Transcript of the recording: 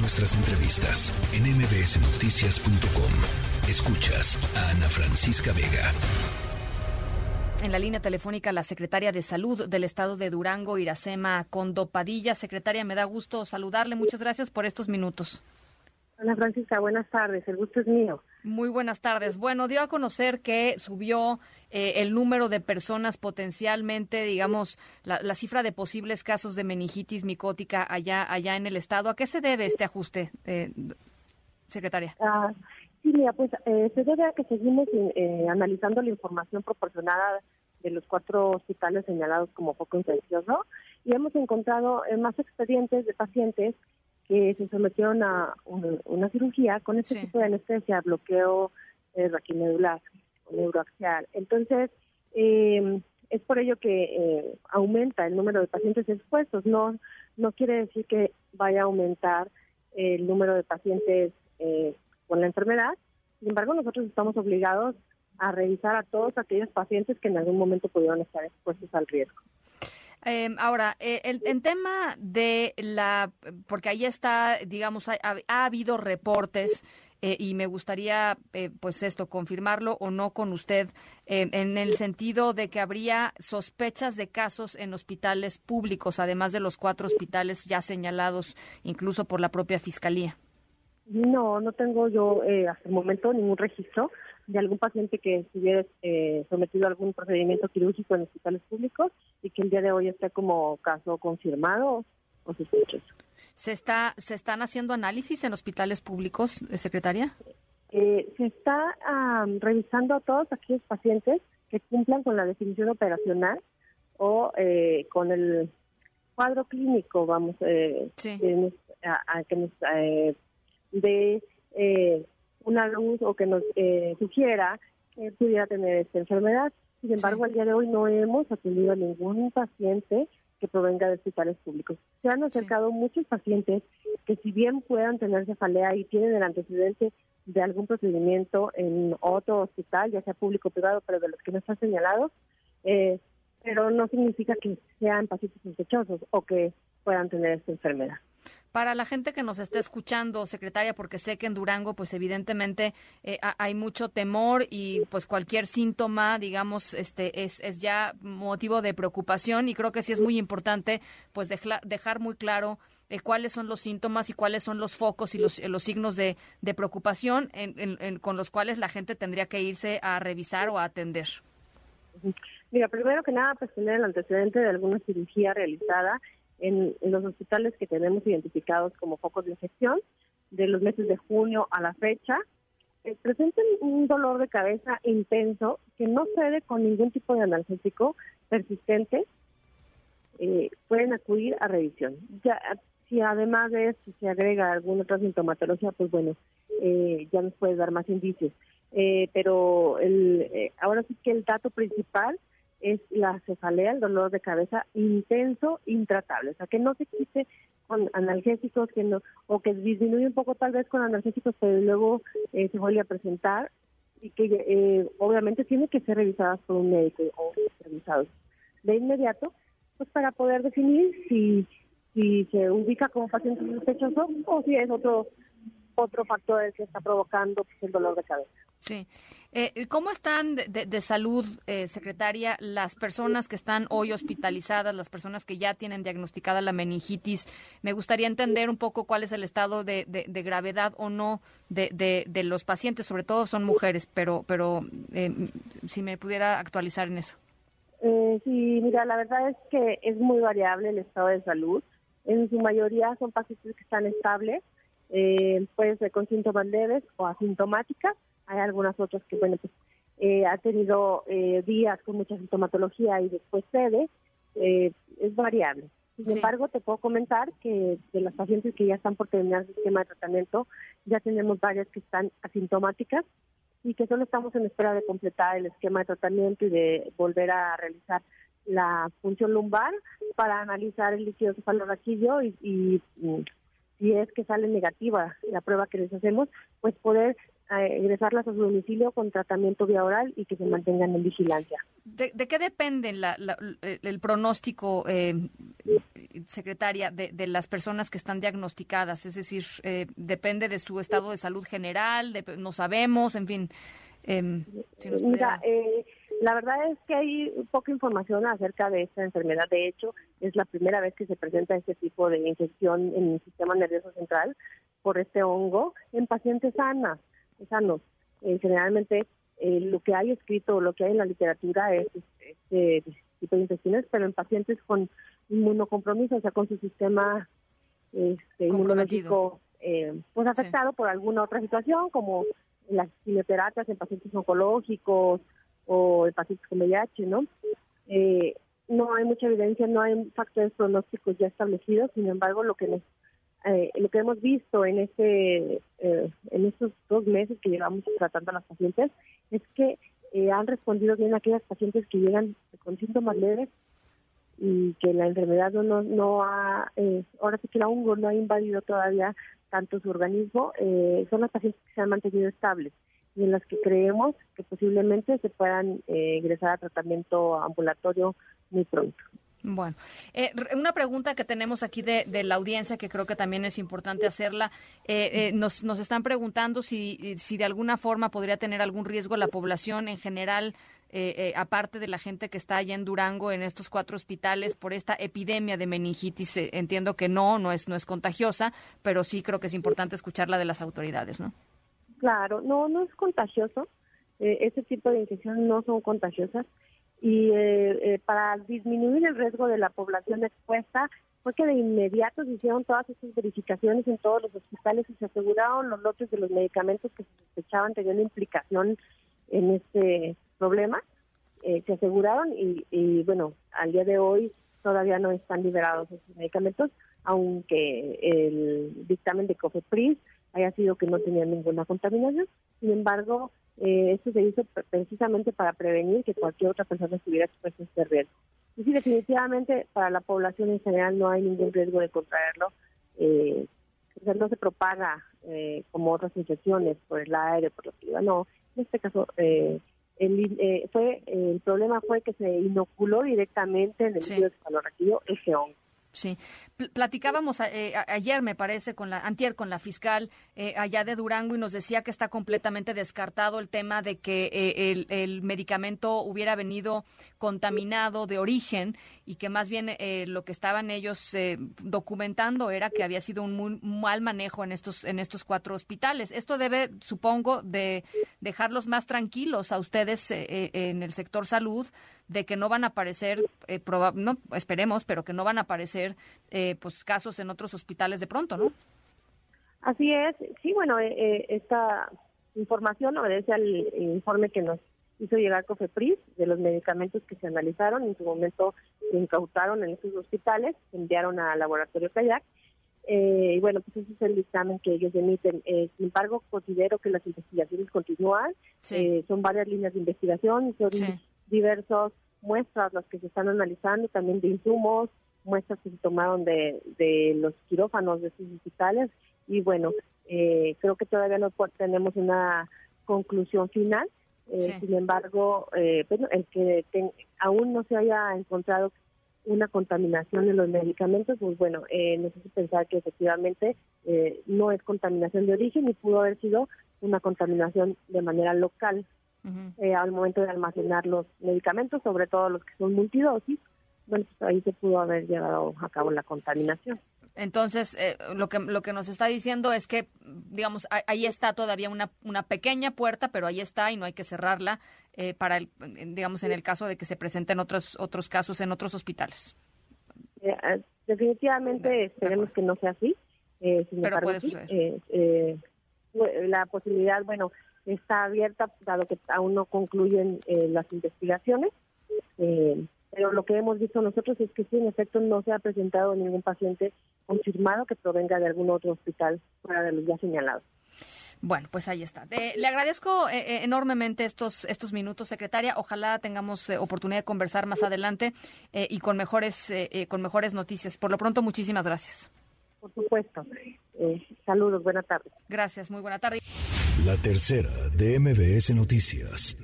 Nuestras entrevistas en mbsnoticias.com. Escuchas a Ana Francisca Vega. En la línea telefónica, la secretaria de Salud del Estado de Durango, Iracema Condopadilla. Secretaria, me da gusto saludarle. Muchas gracias por estos minutos. Hola Francisca, buenas tardes, el gusto es mío. Muy buenas tardes. Bueno, dio a conocer que subió eh, el número de personas potencialmente, digamos, la, cifra de posibles casos de meningitis micótica allá, allá en el estado. ¿A qué se debe este ajuste, eh, secretaria? Ah, sí, mira, pues eh, se debe a que seguimos analizando la información proporcionada de los cuatro hospitales señalados como poco infeccioso y hemos encontrado más expedientes de pacientes que se sometieron a una, cirugía con este tipo de anestesia, bloqueo eh, raquimedular o neuroaxial. Entonces, eh, es por ello que eh, aumenta el número de pacientes expuestos. No, no quiere decir que vaya a aumentar el número de pacientes eh, con la enfermedad. Sin embargo, nosotros estamos obligados a revisar a todos aquellos pacientes que en algún momento pudieron estar expuestos al riesgo. Em, ahora, eh, el, en tema de la, porque ahí está, digamos, ha, habido reportes eh, y me gustaría, eh, pues esto, confirmarlo o no con usted, en el sentido de que habría sospechas de casos en hospitales públicos, además de los cuatro hospitales ya señalados, incluso por la propia Fiscalía. No, no tengo yo hasta el momento ningún registro de algún paciente que estuviera eh, sometido a algún procedimiento quirúrgico en hospitales públicos y que el día de hoy esté como caso confirmado o sospechoso. ¿Se, está, ¿Se están haciendo análisis en hospitales públicos, eh, secretaria? Eh, se está revisando a todos aquellos pacientes que cumplan con la definición operacional o con el cuadro clínico, vamos, sí. a, que nos dé una luz o que nos eh, sugiera que pudiera tener esta enfermedad. Sin embargo, al día de hoy no hemos atendido a ningún paciente que provenga de hospitales públicos. Se han acercado muchos pacientes que si bien puedan tener cefalea y tienen el antecedente de algún procedimiento en otro hospital, ya sea público o privado, pero de los que no están señalados, eh, pero no significa que sean pacientes sospechosos o que puedan tener esta enfermedad. Para la gente que nos está escuchando, secretaria, porque sé que en Durango, pues evidentemente eh, hay mucho temor y pues cualquier síntoma, digamos, este es, es ya motivo de preocupación y creo que sí es muy importante pues dejar muy claro eh, cuáles son los síntomas y cuáles son los focos y los, los signos de, de preocupación con los cuales la gente tendría que irse a revisar o a atender. Mira, primero que nada, pues tener el antecedente de alguna cirugía realizada en, los hospitales que tenemos identificados como focos de infección de los meses de junio a la fecha, eh, presentan un dolor de cabeza intenso que no cede con ningún tipo de analgésico persistente, eh, pueden acudir a revisión. Ya, si además de esto se agrega alguna otra sintomatología, pues bueno, eh, ya nos puede dar más indicios. pero el, ahora sí que el dato principal es la cefalea, el dolor de cabeza intenso, intratable, o sea, que no se quite con analgésicos que no, o que disminuye un poco tal vez con analgésicos, pero luego eh, se vuelve a presentar y que eh, obviamente tiene que ser revisadas por un médico o revisados de inmediato, pues para poder definir si, si se ubica como paciente sospechoso o si es otro otro factor el que está provocando pues, el dolor de cabeza. Sí. Eh, ¿Cómo están de, salud, eh, secretaria, las personas que están hoy hospitalizadas, las personas que ya tienen diagnosticada la meningitis? Me gustaría entender un poco cuál es el estado de, gravedad o no de, los pacientes, sobre todo son mujeres, pero, pero eh, si me pudiera actualizar en eso. sí, mira, la verdad es que es muy variable el estado de salud. En su mayoría son pacientes que están estables, puede ser con síntomas leves o asintomáticas. Hay algunas otras que, bueno, pues eh, ha tenido eh, días con mucha sintomatología y después cede, eh, es variable. Sin embargo, te puedo comentar que de las pacientes que ya están por terminar el esquema de tratamiento, ya tenemos varias que están asintomáticas y que solo estamos en espera de completar el esquema de tratamiento y de volver a realizar la función lumbar para analizar el líquido cefalorraquídeo y, y, y si es que sale negativa la prueba que les hacemos, pues poder ingresarlas a su domicilio con tratamiento vía oral y que se mantengan en vigilancia. ¿De, qué depende el pronóstico, eh, secretaria, de, las personas que están diagnosticadas? Es decir, eh, ¿depende de su estado de salud general? no sabemos, en fin. Em, Mira, eh, la verdad es que hay poca información acerca de esta enfermedad. De hecho, es la primera vez que se presenta este tipo de infección en el sistema nervioso central por este hongo en pacientes sanas sanos. Eh, generalmente eh, lo que hay escrito, lo que hay en la literatura es este tipo de infecciones, pero en pacientes con inmunocompromiso, o sea, con su sistema este, inmunológico eh, pues afectado por alguna otra situación, como las quimioterapias en pacientes oncológicos o pacientes con VIH, ¿no? no hay mucha evidencia, no hay factores pronósticos ya establecidos, sin embargo, lo que nos eh, lo que hemos visto en este eh, en estos dos meses que llevamos tratando a las pacientes es que eh, han respondido bien aquellas pacientes que llegan con síntomas leves y que la enfermedad no no, ha ahora sí que la hongo no ha invadido todavía tanto su organismo son las pacientes que se han mantenido estables y en las que creemos que posiblemente se puedan ingresar a tratamiento ambulatorio muy pronto. Bueno, eh, una pregunta que tenemos aquí de, la audiencia que creo que también es importante hacerla. Eh, eh, nos, nos están preguntando si, si de alguna forma podría tener algún riesgo la población en general, aparte de la gente que está allá en Durango, en estos cuatro hospitales, por esta epidemia de meningitis. entiendo que no, no es, no es contagiosa, pero sí creo que es importante escucharla de las autoridades, ¿no? Claro, no, no es contagioso. ese tipo de infecciones no son contagiosas y eh, eh, para disminuir el riesgo de la población expuesta fue que de inmediato se hicieron todas estas verificaciones en todos los hospitales y se aseguraron los lotes de los medicamentos que se sospechaban tenían implicación en este problema. Eh, se aseguraron y, y, bueno, al día de hoy todavía no están liberados esos medicamentos, aunque el dictamen de COFEPRIS haya sido que no tenían ninguna contaminación. Sin embargo, eh, esto se hizo precisamente para prevenir que cualquier otra persona estuviera expuesta a este riesgo. Y sí, definitivamente para la población en general no hay ningún riesgo de contraerlo. Eh, o sea, no se propaga eh, como otras infecciones por el aire, por la saliva, no. En este caso, eh, el, eh, fue el problema fue que se inoculó directamente en el sí. de ese hongo. Sí, platicábamos eh, ayer, me parece, con la con la fiscal eh, allá de Durango y nos decía que está completamente descartado el tema de que eh, el, medicamento hubiera venido contaminado de origen y que más bien lo que estaban ellos documentando era que había sido un muy mal manejo en estos en estos cuatro hospitales. Esto debe, supongo, de dejarlos más tranquilos a ustedes en el sector salud de que no van a aparecer, eh, no esperemos, pero que no van a aparecer eh, pues casos en otros hospitales de pronto, ¿no? Así es, sí, bueno, eh, eh, esta información obedece al informe que nos hizo llegar COFEPRIS de los medicamentos que se analizaron, en su momento se incautaron en esos hospitales, se enviaron al laboratorio Kayak, y bueno, pues ese es el dictamen que ellos emiten. sin embargo, considero que las investigaciones continúan, son varias líneas de investigación, son diversas muestras las que se están analizando, también de insumos, muestras que se tomaron de, de los quirófanos de estos hospitales. Y bueno, eh, creo que todavía no tenemos una conclusión final. Eh, sin embargo, eh, bueno, el que aún no se haya encontrado una contaminación en los medicamentos, pues bueno, eh, necesito pensar que efectivamente no es contaminación de origen y pudo haber sido una contaminación de manera local eh, al momento de almacenar los medicamentos, sobre todo los que son multidosis, bueno, pues ahí se pudo haber llevado a cabo la contaminación. Entonces, eh, lo que lo que nos está diciendo es que, digamos, ahí está todavía una, una pequeña puerta, pero ahí está y no hay que cerrarla eh, para, el, digamos, en el caso de que se presenten otros otros casos en otros hospitales. definitivamente esperemos que no sea así. sin pero puede la posibilidad, bueno, está abierta, dado que aún no concluyen eh, las investigaciones. Eh, pero lo que hemos visto nosotros es que sí, en efecto, no se ha presentado ningún paciente confirmado que provenga de algún otro hospital fuera de los ya señalados. Bueno, pues ahí está. le agradezco eh, enormemente estos estos minutos, secretaria. Ojalá tengamos oportunidad de conversar más adelante y con mejores con mejores noticias. Por lo pronto, muchísimas gracias. Por supuesto. saludos, buena tarde. Gracias, muy buena tarde. La tercera de MBS Noticias.